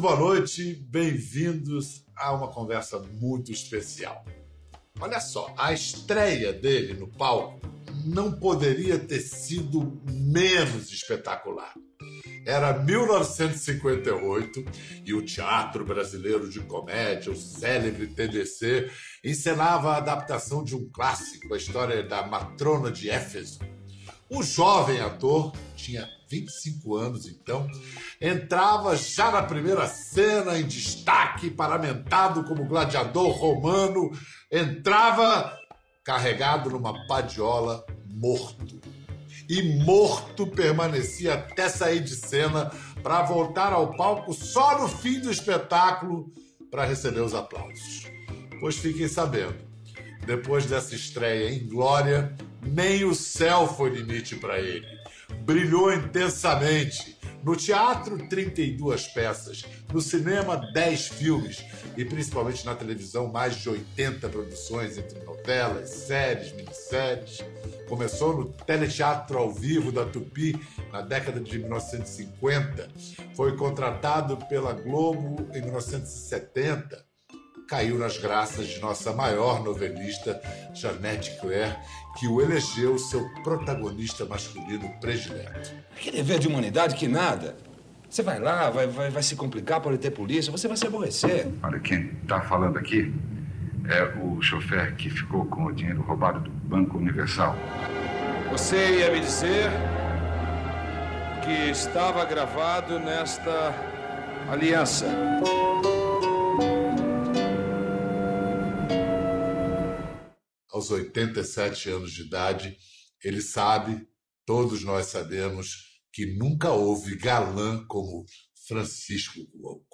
muito boa noite, bem-vindos a uma conversa muito especial. Olha só, a estreia dele no palco não poderia ter sido menos espetacular. Era 1958 e o Teatro Brasileiro de Comédia, o célebre TBC, encenava a adaptação de um clássico, a história da Matrona de Éfeso. O jovem ator tinha 25 anos então, entrava já na primeira cena em destaque, paramentado como gladiador romano, entrava carregado numa padiola morto. E morto permanecia até sair de cena para voltar ao palco só no fim do espetáculo para receber os aplausos. Pois fiquem sabendo, depois dessa estreia em glória, nem o céu foi limite para ele. Brilhou intensamente. No teatro, 32 peças. No cinema, 10 filmes. E principalmente na televisão, mais de 80 produções entre novelas, séries, minisséries. Começou no teleteatro ao vivo da Tupi na década de 1950. Foi contratado pela Globo em 1970 caiu nas graças de nossa maior novelista, Janete Claire, que o elegeu seu protagonista masculino predileto. Que dever de humanidade que nada. Você vai lá, vai, vai, vai se complicar, pode ter polícia, você vai se aborrecer. Olha, quem está falando aqui é o chofer que ficou com o dinheiro roubado do Banco Universal. Você ia me dizer que estava gravado nesta aliança. Aos 87 anos de idade, ele sabe, todos nós sabemos, que nunca houve galã como Francisco Cuoco.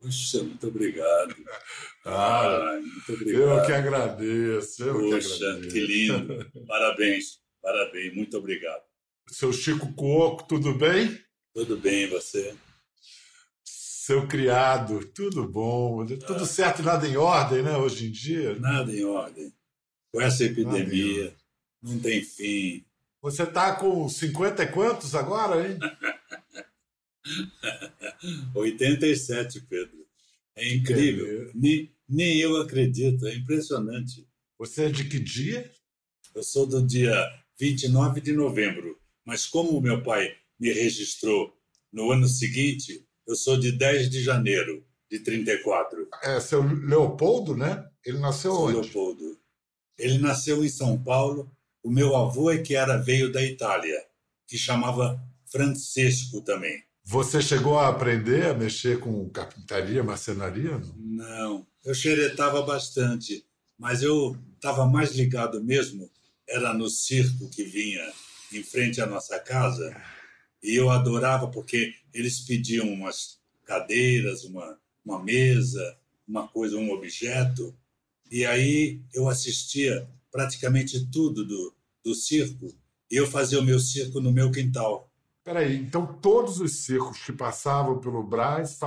Puxa, muito obrigado. Ah, muito obrigado. Eu que agradeço. Eu Puxa, que, agradeço. que lindo. Parabéns, parabéns, muito obrigado. Seu Chico Cuoco, tudo bem? Tudo bem, você? Seu criado, tudo bom? Tudo ah. certo, nada em ordem, né, hoje em dia? Nada em ordem com essa epidemia, não tem fim. Você está com 50 e quantos agora, hein? 87, Pedro. É incrível. Nem, nem eu acredito, é impressionante. Você é de que dia? Eu sou do dia 29 de novembro, mas como o meu pai me registrou no ano seguinte, eu sou de 10 de janeiro de 34. É seu Leopoldo, né? Ele nasceu sou onde? Leopoldo. Ele nasceu em São Paulo. O meu avô é que era veio da Itália, que chamava Francisco também. Você chegou a aprender a mexer com carpintaria, marcenaria? Não, não eu xeretava bastante, mas eu estava mais ligado mesmo, era no circo que vinha em frente à nossa casa, e eu adorava porque eles pediam umas cadeiras, uma, uma mesa, uma coisa, um objeto, e aí eu assistia praticamente tudo do, do circo e eu fazia o meu circo no meu quintal. Peraí, então todos os circos que passavam pelo Brás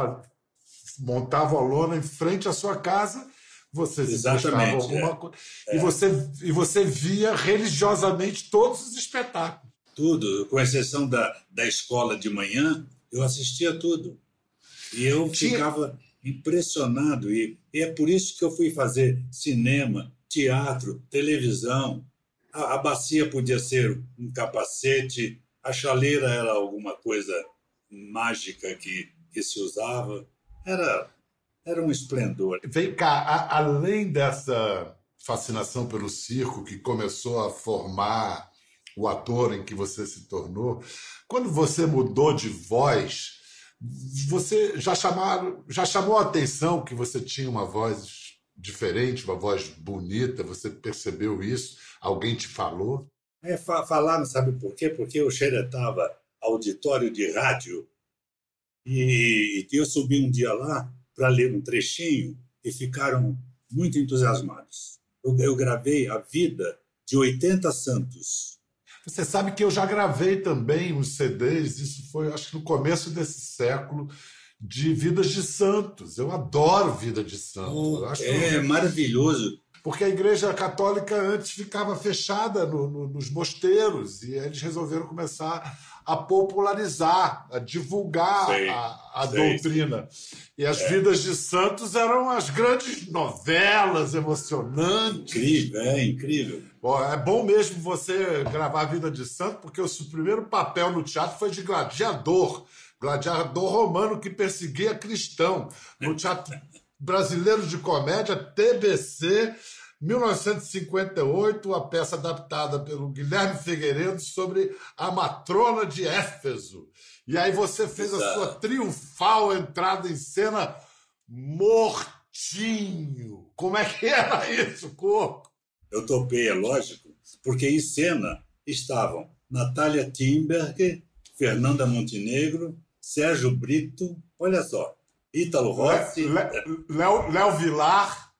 montavam a lona em frente à sua casa, você Exatamente, alguma é. coisa. É. E, você, e você via religiosamente todos os espetáculos. Tudo, com exceção da, da escola de manhã, eu assistia tudo. E eu Tinha... ficava impressionado. E, e é por isso que eu fui fazer cinema, teatro, televisão. A, a bacia podia ser um capacete, a chaleira era alguma coisa mágica que, que se usava. Era, era um esplendor. Vem cá, a, além dessa fascinação pelo circo que começou a formar o ator em que você se tornou, quando você mudou de voz, você já chamaram, já chamou a atenção que você tinha uma voz diferente, uma voz bonita? Você percebeu isso? Alguém te falou? É, falaram, sabe por quê? Porque eu xeretava auditório de rádio e, eu subi um dia lá para ler um trechinho e ficaram muito entusiasmados. Eu, eu gravei a vida de 80 santos você sabe que eu já gravei também uns CDs, isso foi acho que no começo desse século, de Vidas de Santos. Eu adoro Vida de Santos. Oh. É maravilhoso. porque a Igreja Católica antes ficava fechada no, no, nos mosteiros e eles resolveram começar a popularizar, a divulgar sei, a, a sei. doutrina. E as é. vidas de santos eram as grandes novelas emocionantes. Incrível, é incrível. Bom, é bom mesmo você gravar a vida de santo, porque o seu primeiro papel no teatro foi de gladiador. Gladiador romano que perseguia cristão. No Teatro Brasileiro de Comédia, TBC, 1958, a peça adaptada pelo Guilherme Figueiredo sobre a matrona de Éfeso. E aí você fez a sua triunfal entrada em cena mortinho. Como é que era isso, Coco? Eu topei, é lógico, porque em cena estavam Natália Timberg, Fernanda Montenegro, Sérgio Brito, olha só, Ítalo Rossi. Léo, Léo Vilar.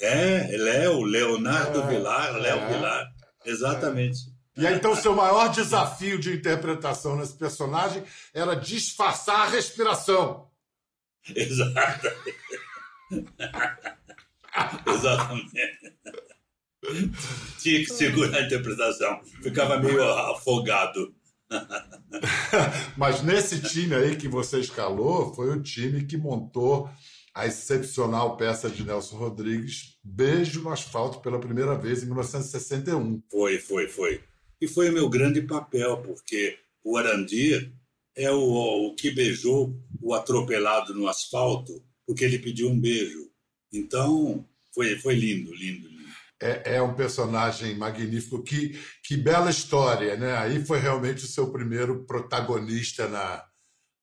É, Léo, Leonardo é, Vilar, Léo é, Vilar. Exatamente. E aí, então, seu maior desafio de interpretação nesse personagem era disfarçar a respiração. Exatamente. Exatamente. Tinha que segurar a interpretação. Ficava meio afogado. Mas nesse time aí que você escalou, foi o time que montou a excepcional peça de Nelson Rodrigues, Beijo no Asfalto, pela primeira vez em 1961. Foi, foi, foi. E foi o meu grande papel, porque o Arandir é o, o que beijou o atropelado no asfalto, porque ele pediu um beijo. Então, foi, foi lindo, lindo, lindo. É, é, um personagem magnífico. Que, que bela história, né? Aí foi realmente o seu primeiro protagonista na,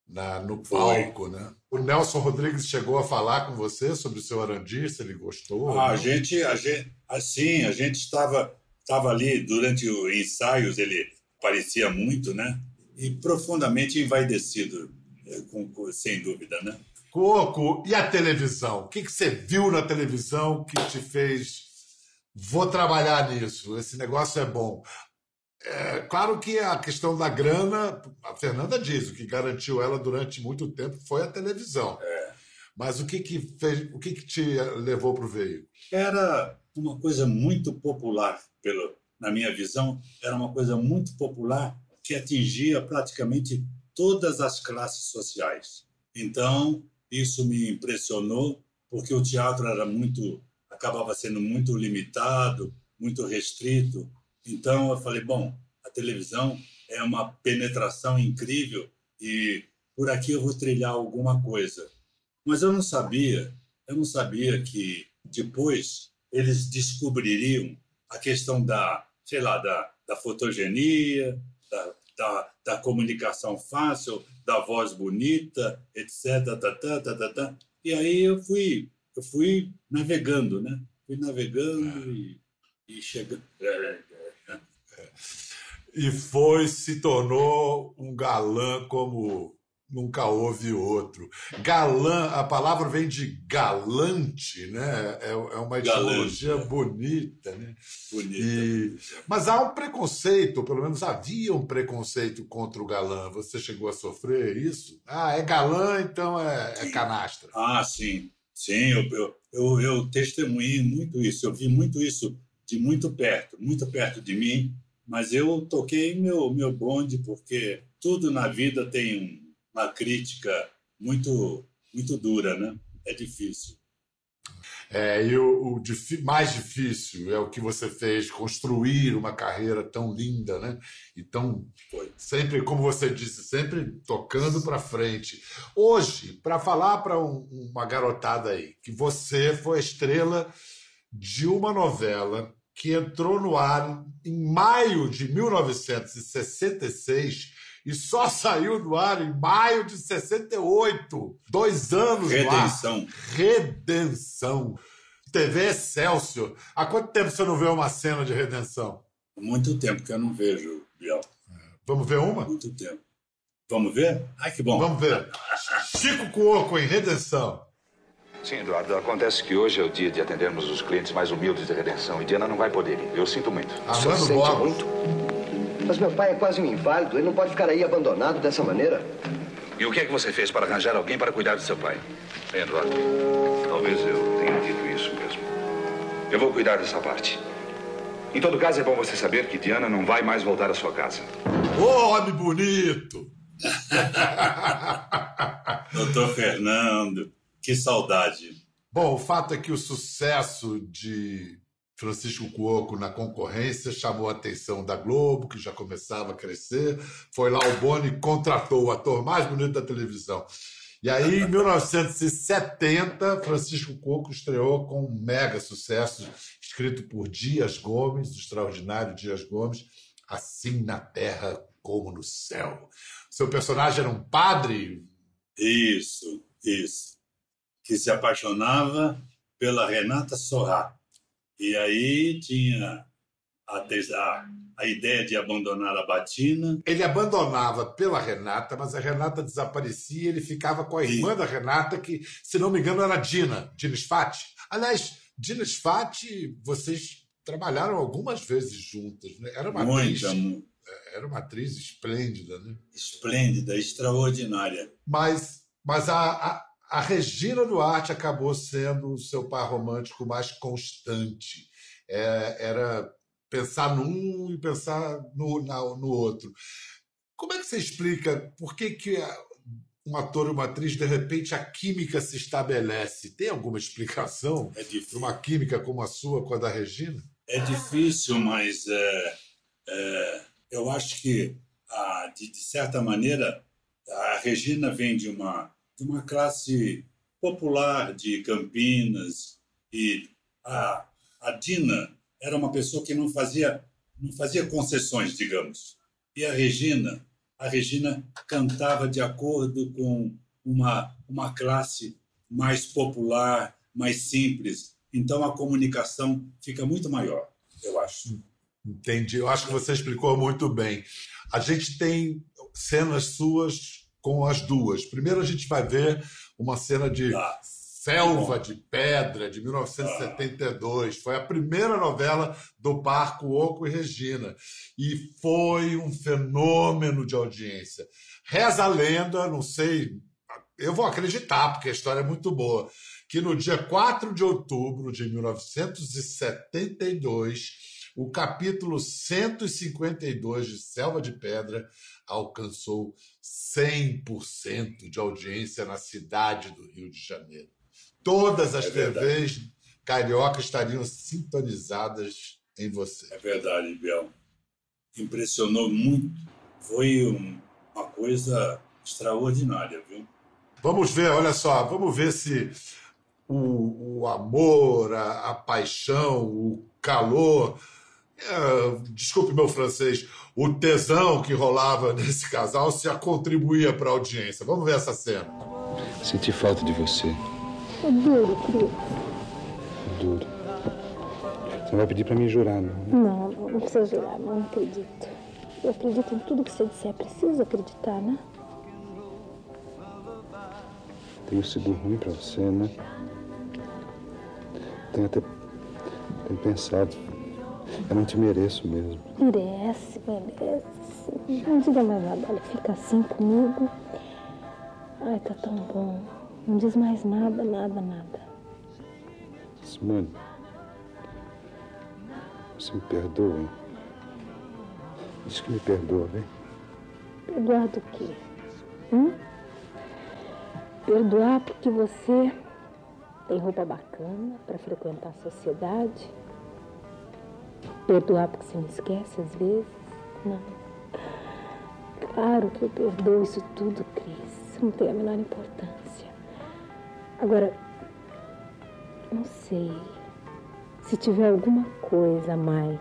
na, no palco, né? O Nelson Rodrigues chegou a falar com você sobre o seu Arandir, se ele gostou? Ah, a gente, a gente, assim, a gente estava, estava ali durante os ensaios, ele parecia muito, né? E profundamente envaidecido, é, sem dúvida, né? Coco, e a televisão? O que, que você viu na televisão que te fez vou trabalhar nisso, esse negócio é bom. É, claro que a questão da grana, a Fernanda diz, o que garantiu ela durante muito tempo foi a televisão. É. Mas o que que fez, o que que te levou para o veículo? Era uma coisa muito popular, pelo, na minha visão, era uma coisa muito popular que atingia praticamente todas as classes sociais. Então, isso me impressionou, porque o teatro era muito acabava sendo muito limitado, muito restrito. Então eu falei, bom, a televisão é uma penetração incrível e por aqui eu vou trilhar alguma coisa. Mas eu não sabia, eu não sabia que depois eles descobririam a questão da, sei lá, da, da fotogenia, da, da, da comunicação fácil, da voz bonita, etc. Tá, tá, tá, tá, tá. E aí eu fui, eu fui navegando, né? Fui navegando é. e, e chegando. É, e foi, se tornou um galã como nunca houve outro. Galã, a palavra vem de galante, né? É, é uma etimologia galante, é. bonita, né? Bonita, e... Mas há um preconceito, pelo menos havia um preconceito contra o galã. Você chegou a sofrer isso? Ah, é galã, então é, é canastra. Ah, sim. Sim, eu, eu, eu, eu testemunhei muito isso. Eu vi muito isso de muito perto, muito perto de mim mas eu toquei meu, meu bonde porque tudo na vida tem uma crítica muito, muito dura, né? É difícil. É, e o, o mais difícil é o que você fez, construir uma carreira tão linda, né? E tão. Foi. Sempre, como você disse, sempre tocando para frente. Hoje, para falar para um, uma garotada aí, que você foi a estrela de uma novela que entrou no ar em maio de 1966 e só saiu do ar em maio de 68. Dois anos Redenção. no ar. Redenção. TV Excelsior. Há quanto tempo você não vê uma cena de redenção? Muito tempo que eu não vejo, Biel. Vamos ver uma? Muito tempo. Vamos ver? Ai, que bom. Vamos ver. Chico Cuoco em Redenção. Sim, Eduardo. Acontece que hoje é o dia de atendermos os clientes mais humildes de redenção e Diana não vai poder ir. Eu sinto muito. Armando sente muito? Mas meu pai é quase um inválido. Ele não pode ficar aí abandonado dessa maneira. E o que é que você fez para arranjar alguém para cuidar do seu pai? Eduardo, talvez eu tenha dito isso mesmo. Eu vou cuidar dessa parte. Em todo caso, é bom você saber que Diana não vai mais voltar à sua casa. Ô, homem bonito! Doutor Fernando, que saudade. Bom, o fato é que o sucesso de Francisco Cuoco na concorrência chamou a atenção da Globo, que já começava a crescer. Foi lá o Boni contratou o ator mais bonito da televisão. E aí, em 1970, Francisco Cuoco estreou com um mega sucesso, escrito por Dias Gomes, o extraordinário Dias Gomes, Assim na Terra como no Céu. Seu personagem era um padre? Isso, isso que se apaixonava pela Renata Sorrá. E aí tinha a, a, a, ideia de abandonar a Batina. Ele abandonava pela Renata, mas a Renata desaparecia e ele ficava com a irmã da Renata, que, se não me engano, era Dina, Dina Sfati. Aliás, Dina Sfati, vocês trabalharam algumas vezes juntas, né? Era uma Muito, atriz, era uma atriz esplêndida, né? Esplêndida, extraordinária. Mas, mas a, a a Regina Duarte acabou sendo o seu par romântico mais constante. É, era pensar num e pensar no, na, no outro. Como é que você explica por que, que um ator e uma atriz, de repente, a química se estabelece? Tem alguma explicação é para uma química como a sua com a da Regina? É difícil, mas é, é, eu acho que, a, de, de certa maneira, a Regina vem de uma de uma classe popular de Campinas e a, a Dina era uma pessoa que não fazia não fazia concessões, digamos. E a Regina, a Regina cantava de acordo com uma uma classe mais popular, mais simples. Então a comunicação fica muito maior, eu acho. Entendi. Eu acho que você explicou muito bem. A gente tem cenas suas com as duas. Primeiro a gente vai ver uma cena de ah, Selva de Pedra, de 1972. Ah. Foi a primeira novela do Parco Oco e Regina. E foi um fenômeno de audiência. Reza a lenda, não sei, eu vou acreditar, porque a história é muito boa, que no dia 4 de outubro de 1972, o capítulo 152 de Selva de Pedra alcançou 100% de audiência na cidade do Rio de Janeiro. Todas as é TVs carioca estariam sintonizadas em você. É verdade, Biel. Impressionou muito. Foi um, uma coisa extraordinária, viu? Vamos ver, olha só, vamos ver se o, o amor, a, a paixão, o calor é, desculpe meu francês, o tesão que rolava nesse casal se a contribuía para a audiência. Vamos ver essa cena. Senti falta de você. É duro, Cris. É duro. Você não vai pedir para mim jurar, não? Não, não precisa jurar, não acredito. Eu acredito em tudo que você disser. Preciso acreditar, né? Tenho sido ruim para você, né? Tenho até tenho pensado eu não te mereço mesmo. Merece, merece. Não diga mais nada. Olha, fica assim comigo. Ai, tá tão bom. Não diz mais nada, nada, nada. Simone, você me perdoa? Hein? Diz que me perdoa, vem. Perdoar do quê? Hum? Perdoar porque você tem roupa bacana para frequentar a sociedade Perdoar porque você me esquece às vezes? Não. Claro que eu perdoo isso tudo, Cris. Não tem a menor importância. Agora, não sei. Se tiver alguma coisa a mais.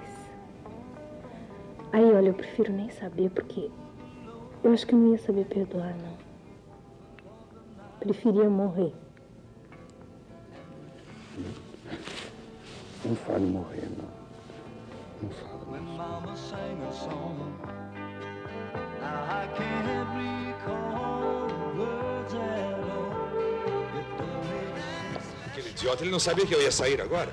Aí, olha, eu prefiro nem saber, porque eu acho que eu não ia saber perdoar, não. Preferia morrer. Não fale morrer, não. When Mama sang a song, now I can't recall words at all. Aquele idiota, ele não sabia que eu ia sair agora?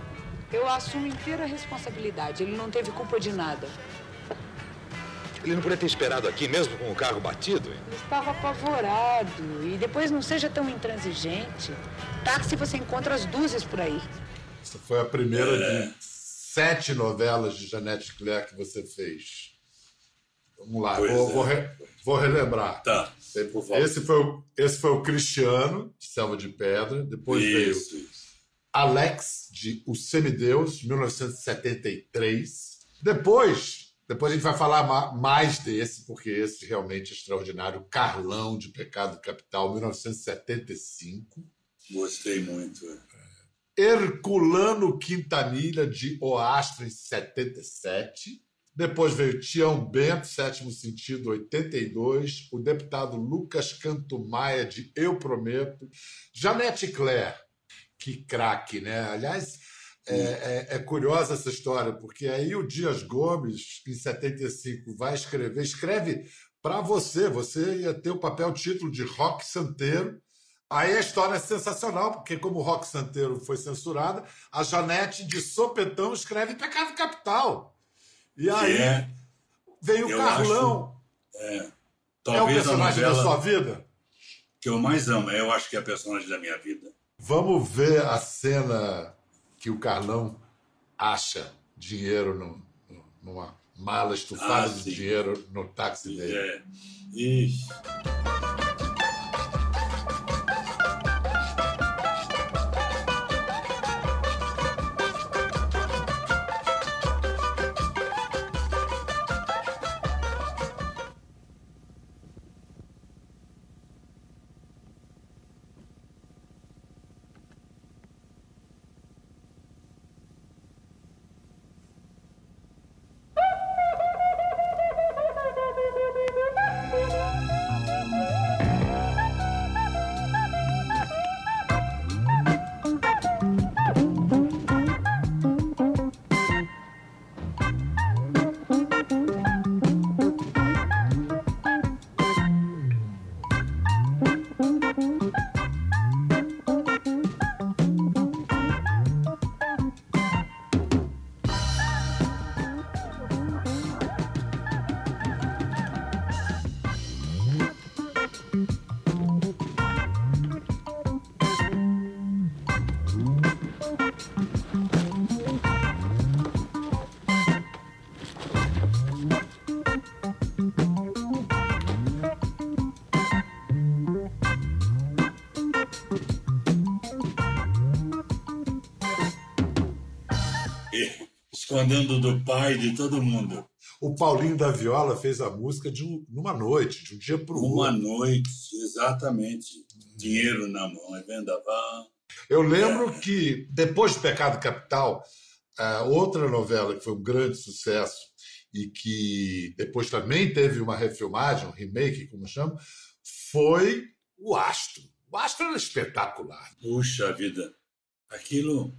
Eu assumo inteira responsabilidade. Ele não teve culpa de nada. Ele não podia ter esperado aqui mesmo com o carro batido? Hein? Ele estava apavorado. E depois não seja tão intransigente. Táxi você encontra as dúzias por aí. Essa foi a primeira É. de sete novelas de Janete Claire que você fez. Vamos lá, Pois vou, é. vou re- vou relembrar. Tá. Esse foi, o, esse foi o Cristiano, de Selva de Pedra. Depois veio Isso, isso. Alex, de O Semideus, 1973. Depois, depois a gente vai falar ma- mais desse, porque esse realmente é extraordinário. Carlão, de Pecado Capital, 1975. Gostei muito. Herculano Quintanilha, de O Astro, em 77. Depois veio Tião Bento, Sétimo Sentido, 82. O deputado Lucas Canto Maia, de Eu Prometo. Janete Claire, que craque, né? Aliás, é, é- é curiosa essa história, porque aí o Dias Gomes, em 75, vai escrever, escreve para você, você ia ter o papel título de Rock Santeiro. Aí a história é sensacional, porque como o Rock Santeiro foi censurada, a Janete de sopetão escreve Pecado Capital. E aí é, vem o Carlão. é, é o talvez a personagem novela da sua vida? que eu mais amo. Eu acho que é a personagem da minha vida. Vamos ver a cena que o Carlão acha dinheiro numa mala estufada Ah, de dinheiro no táxi dele. É. Ixi. Mm-hmm. Escondendo do pai de todo mundo. O Paulinho da Viola fez a música de um- numa noite, de um dia para o Uma outro. noite, exatamente. Dinheiro na mão, é vendaval. Eu lembro que, depois de Pecado Capital, outra novela que foi um grande sucesso e que depois também teve uma refilmagem, um remake, como chama, foi O Astro. O Astro era espetacular. Puxa vida, aquilo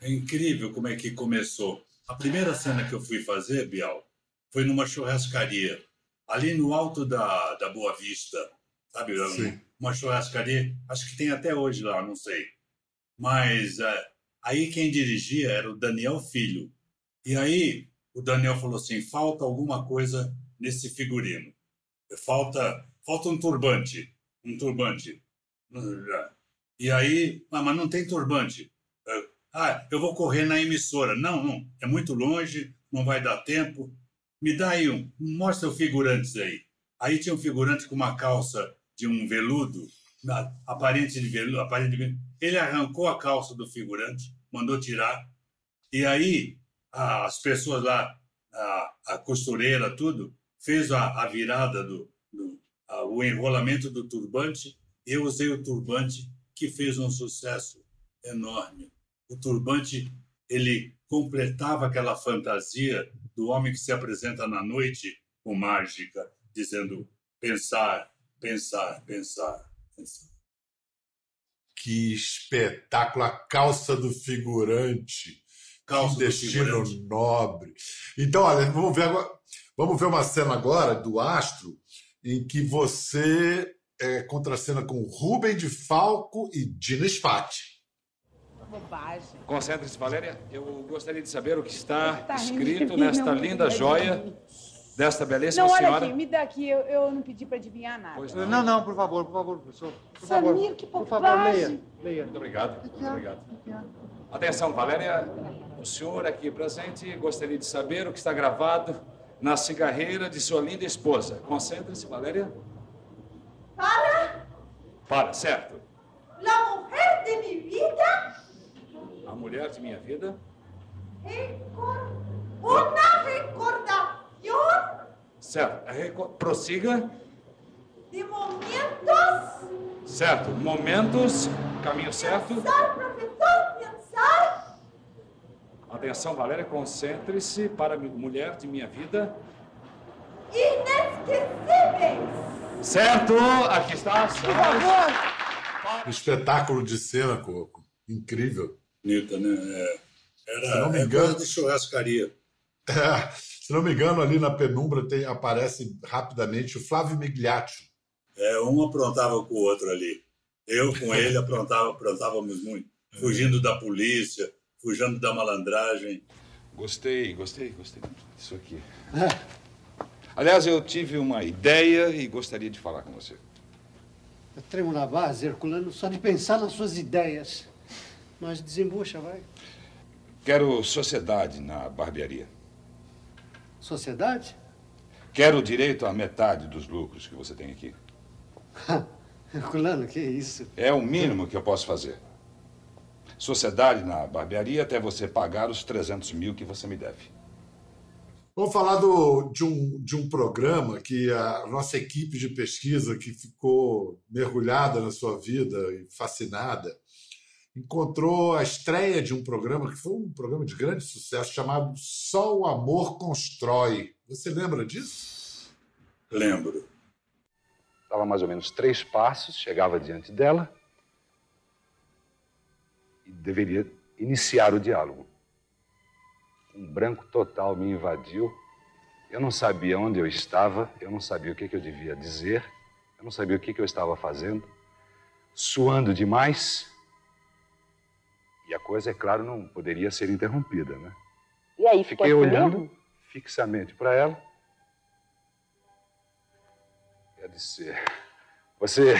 é incrível como é que começou. A primeira cena que eu fui fazer, Bial, foi numa churrascaria, ali no alto da, da Boa Vista, sabe? Sim. Uma churrascaria, acho que tem até hoje lá, não sei. Mas é, aí quem dirigia era o Daniel Filho. E aí o Daniel falou assim: falta alguma coisa nesse figurino. Falta, falta um turbante. Um turbante. E aí, ah, mas não tem turbante. Ah, eu vou correr na emissora. Não, não, é muito longe, não vai dar tempo. Me dá aí um, mostra o figurantes aí. Aí tinha um figurante com uma calça de um veludo, aparente de veludo, aparente de veludo. Ele arrancou a calça do figurante, mandou tirar. E aí as pessoas lá, a, a costureira, tudo, fez a, a virada do, do a- o enrolamento do turbante. Eu usei o turbante que fez um sucesso enorme. O turbante ele completava aquela fantasia do homem que se apresenta na noite com mágica, dizendo pensar, pensar, pensar, pensar. Que espetáculo! A calça do figurante. Calça que destino figurante. nobre. Então, olha, vamos ver agora. Vamos ver uma cena agora do Astro em que você é, contracena com Rubem de Falco e Dina Spati. Bobagem. Concentre-se, Valéria. Eu gostaria de saber o que está Tá rindo escrito mim, nesta não, linda não, joia desta belíssima Não, olha senhora. aqui, me dá aqui, eu, eu não pedi pra adivinhar nada. Pois Não, não, por favor, por favor, professor. Por Samir, favor. que Por favor, bobagem. leia, leia. Muito obrigado. Muito obrigado. Atenção, Valéria. O senhor aqui presente gostaria de saber o que está gravado na cigarreira de sua linda esposa. Concentre-se, Valéria. Para Para, certo. la mujer de mi vida, A mulher de minha vida. recor- una recordación Certo. Reco- Prossiga. de momentos. Certo. Momentos. Caminho certo. Pensar, professor, pensar. Atenção, Valéria. Concentre-se para a mulher de minha vida. Inesquecíveis. Certo. Aqui está. Espetáculo de cena, Coco. Incrível. Bonita, né? É, Se era não me é engano- de churrascaria. É, se não me engano, ali na penumbra tem, aparece rapidamente o Flávio Migliaccio. É, um aprontava com o outro ali. Eu com ele aprontava, aprontávamos muito. Fugindo da polícia, fugindo da malandragem. Gostei, gostei, gostei muito disso aqui. Aliás, eu tive uma ideia e gostaria de falar com você. Eu tremo na base, Herculano, só de pensar nas suas ideias. Mas desembucha, vai. Quero sociedade na barbearia. Sociedade? Quero direito à metade dos lucros que você tem aqui. Herculano, que isso? É o mínimo que eu posso fazer. Sociedade na barbearia até você pagar os 300 mil que você me deve. Vamos falar do, de, um, de um programa que a nossa equipe de pesquisa, que ficou mergulhada na sua vida e fascinada, encontrou a estreia de um programa que foi um programa de grande sucesso chamado Só o Amor Constrói. Você lembra disso? Lembro. Dava mais ou menos três passos, chegava diante dela e deveria iniciar o diálogo. Um branco total me invadiu. Eu não sabia onde eu estava, eu não sabia o que, que eu devia dizer, eu não sabia o que, que eu estava fazendo, suando demais. E a coisa, é claro, não poderia ser interrompida, né? E aí, Fiquei ficou olhando esperando? fixamente para ela. Eu disse: Você,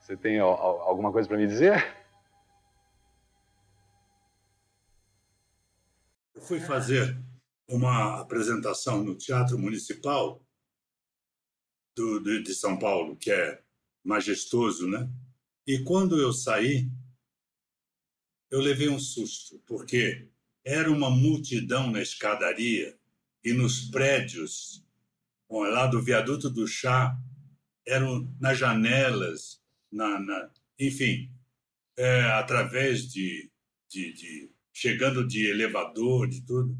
você tem al- al- alguma coisa para me dizer? Eu fui fazer uma apresentação no Teatro Municipal do, do- de São Paulo, que é majestoso, né? E quando eu saí, eu levei um susto, porque era uma multidão na escadaria e nos prédios, lá do viaduto do chá, eram nas janelas, na, na- enfim, é, através de, de, de chegando de elevador, de tudo.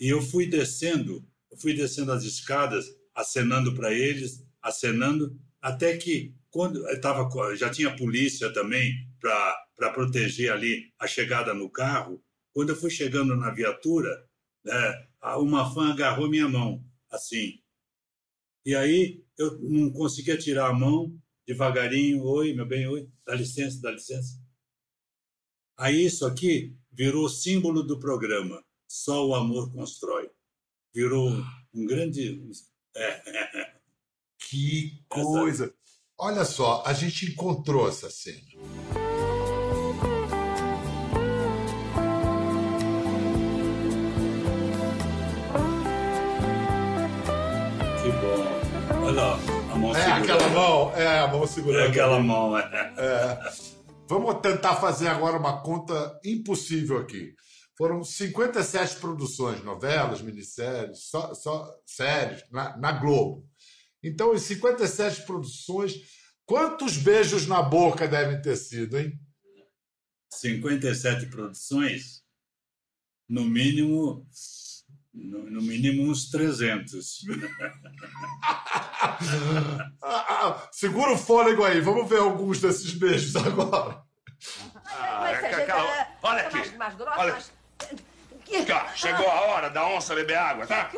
E eu fui descendo, eu fui descendo as escadas, acenando para eles, acenando, até que quando eu tava, já tinha polícia também para proteger ali a chegada no carro. Quando eu fui chegando na viatura, né, uma fã agarrou minha mão, assim. E aí eu não conseguia tirar a mão, devagarinho, oi, meu bem, oi, dá licença, dá licença. Aí isso aqui virou símbolo do programa. Só o amor constrói. Virou um grande. É, Que coisa! Olha só, a gente encontrou essa cena. Que bom. Olha lá, a mão É segurando. aquela mão, é a mão segurando. É aquela mão, é. É. Vamos tentar fazer agora uma conta impossível aqui. Foram 57 produções, novelas, minisséries, só, só séries, na, na Globo. Então, em 57 produções, quantos beijos na boca devem ter sido, hein? 57 produções, no mínimo, no, no mínimo uns 300. Ah, ah, segura o fôlego aí, vamos ver alguns desses beijos agora. Ah, Cacau, olha aqui. Olha. Cá, chegou a hora da onça beber água, tá?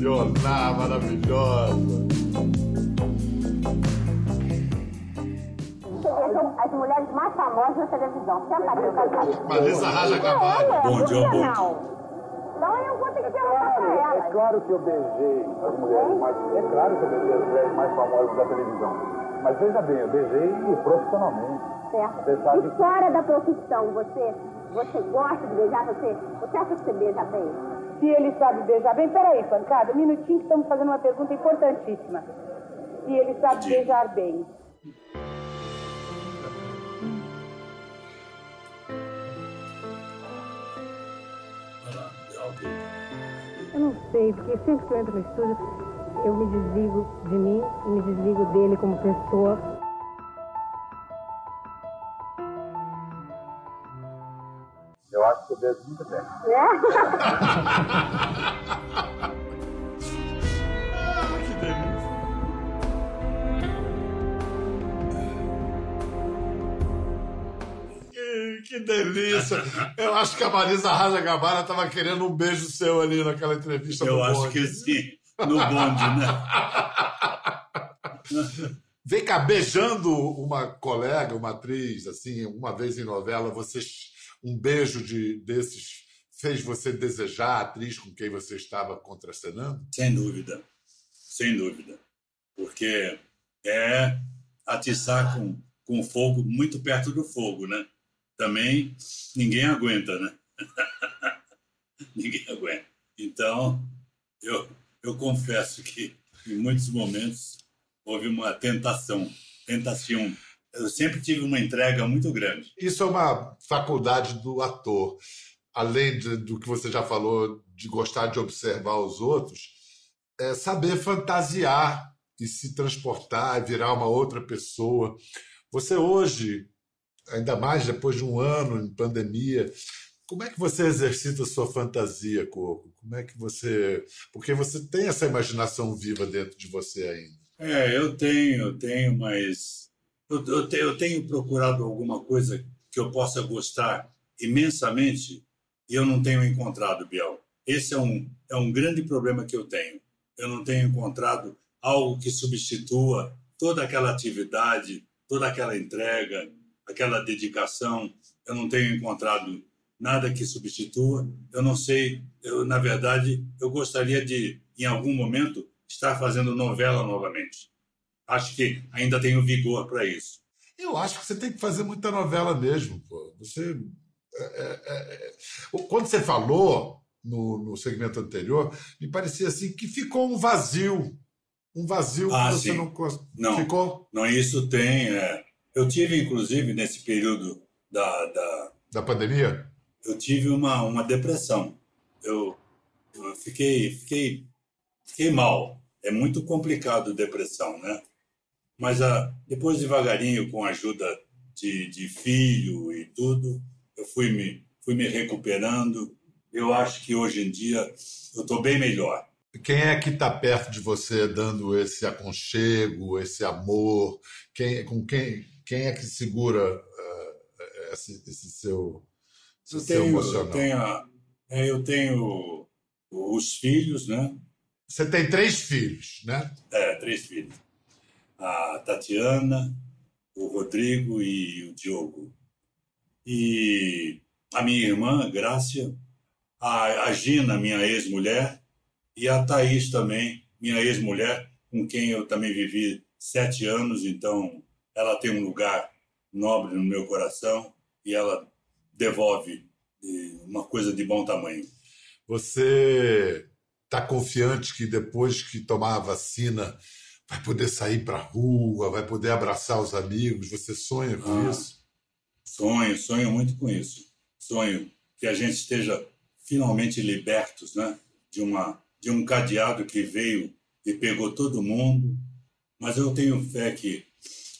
Yoná, maravilhosa. As mulheres mais famosas da televisão. Senta aqui, Cacau. Marisa Raja Cavalho. Bom dia, bom Então eu vou ter que perguntar pra ela. É claro que eu beijei as mulheres mais. É claro que eu beijei as mulheres mais famosas da televisão. Mas veja bem, eu beijei profissionalmente. Certo. Você sabe E fora da profissão, você, você gosta de beijar? Você, você acha que você beija bem? Se ele sabe beijar bem, peraí, pancada, um minutinho que estamos fazendo uma pergunta importantíssima. Se ele sabe beijar bem. Eu não sei, porque sempre que eu entro no estúdio, eu me desligo de mim e me desligo dele como pessoa. Eu acho que eu beijo muito bem. Que, que delícia! Eu acho que a Marisa Raja Gabara estava querendo um beijo seu ali naquela entrevista Eu acho bonde. que sim, no bonde, né? Vem cá, beijando uma colega, uma atriz, assim, uma vez em novela, vocês, um beijo de, desses fez você desejar a atriz com quem você estava contracenando? Sem dúvida, sem dúvida. Porque é atiçar com, com fogo muito perto do fogo, né? Também ninguém aguenta, né? ninguém aguenta. Então, eu, eu confesso que em muitos momentos houve uma tentação, tentação. Eu sempre tive uma entrega muito grande. Isso é uma faculdade do ator. Além de- do que você já falou, de gostar de observar os outros, é saber fantasiar e se transportar, virar uma outra pessoa. Você hoje, ainda mais depois de um ano em pandemia, como é que você exercita a sua fantasia, Coco? Como é que você. Porque você tem essa imaginação viva dentro de você ainda. É, eu tenho, eu tenho, mas eu, eu, te- eu tenho procurado alguma coisa que eu possa gostar imensamente e eu não tenho encontrado, Biel. Esse é um, é um grande problema que eu tenho. Eu não tenho encontrado algo que substitua toda aquela atividade, toda aquela entrega, aquela dedicação. Eu não tenho encontrado nada que substitua. Eu não sei, eu, na verdade, eu gostaria de, em algum momento, estar fazendo novela novamente. Acho que ainda tenho vigor para isso. Eu acho que você tem que fazer muita novela mesmo. Pô. Você, é, é, é, quando você falou no, no segmento anterior, me parecia assim que ficou um vazio. Um vazio Ah, que você sim. não, Não, ficou. não isso tem. é. Eu tive, inclusive, nesse período da, da, Da pandemia? eu tive uma, uma depressão. Eu, eu fiquei, fiquei, fiquei mal. É muito complicado depressão, né? Mas ah, depois, devagarinho, com a ajuda de, de filho e tudo, eu fui me, fui me recuperando. Eu acho que hoje em dia eu estou bem melhor. Quem é que está perto de você dando esse aconchego, esse amor? Quem, com quem, quem é que segura eh, esse, esse seu, esse Eu seu tenho, emocional? eu tenho, é, eu tenho os filhos, né? Você tem três filhos, né? É, três filhos. A Tatiana, o Rodrigo e o Diogo. E a minha irmã, Grácia, a, a Gina, minha ex-mulher, e a Thaís também, minha ex-mulher, com quem eu também vivi sete anos, então ela tem um lugar nobre no meu coração e ela devolve eh, uma coisa de bom tamanho. Você está confiante que depois que tomar a vacina vai poder sair para a rua, vai poder abraçar os amigos? Você sonha com Ah. isso? Sonho, sonho muito com isso. Sonho que a gente esteja finalmente libertos, né, de uma de um cadeado que veio e pegou todo mundo. Mas eu tenho fé que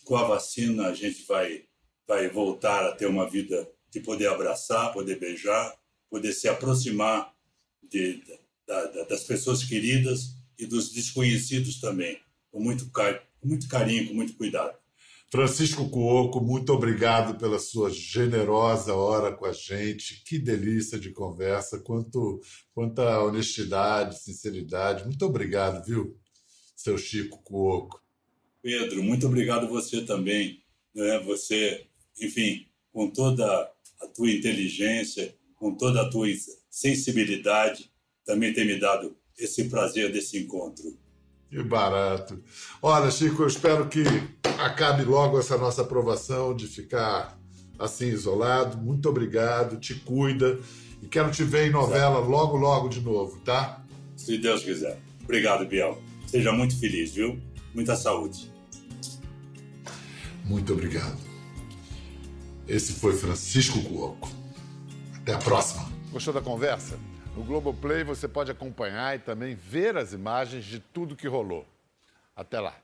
com a vacina a gente vai vai voltar a ter uma vida de poder abraçar, poder beijar, poder se aproximar de, da- da- das pessoas queridas e dos desconhecidos também, com muito, com muito carinho, com muito cuidado. Francisco Cuoco, muito obrigado pela sua generosa hora com a gente. Que delícia de conversa, quanto, quanta honestidade, sinceridade. Muito obrigado, viu, seu Chico Cuoco. Pedro, muito obrigado você também. Né? Você, enfim, com toda a tua inteligência, com toda a tua sensibilidade, também tem me dado esse prazer desse encontro. Que barato. Olha, Chico, eu espero que acabe logo essa nossa aprovação de ficar assim isolado. Muito obrigado, te cuida. E quero te ver em novela logo, logo de novo, tá? Se Deus quiser. Obrigado, Biel. Seja muito feliz, viu? Muita saúde. Muito obrigado. Esse foi Francisco Cuoco. Até a próxima. Gostou da conversa? No Globoplay você pode acompanhar e também ver as imagens de tudo que rolou. Até lá.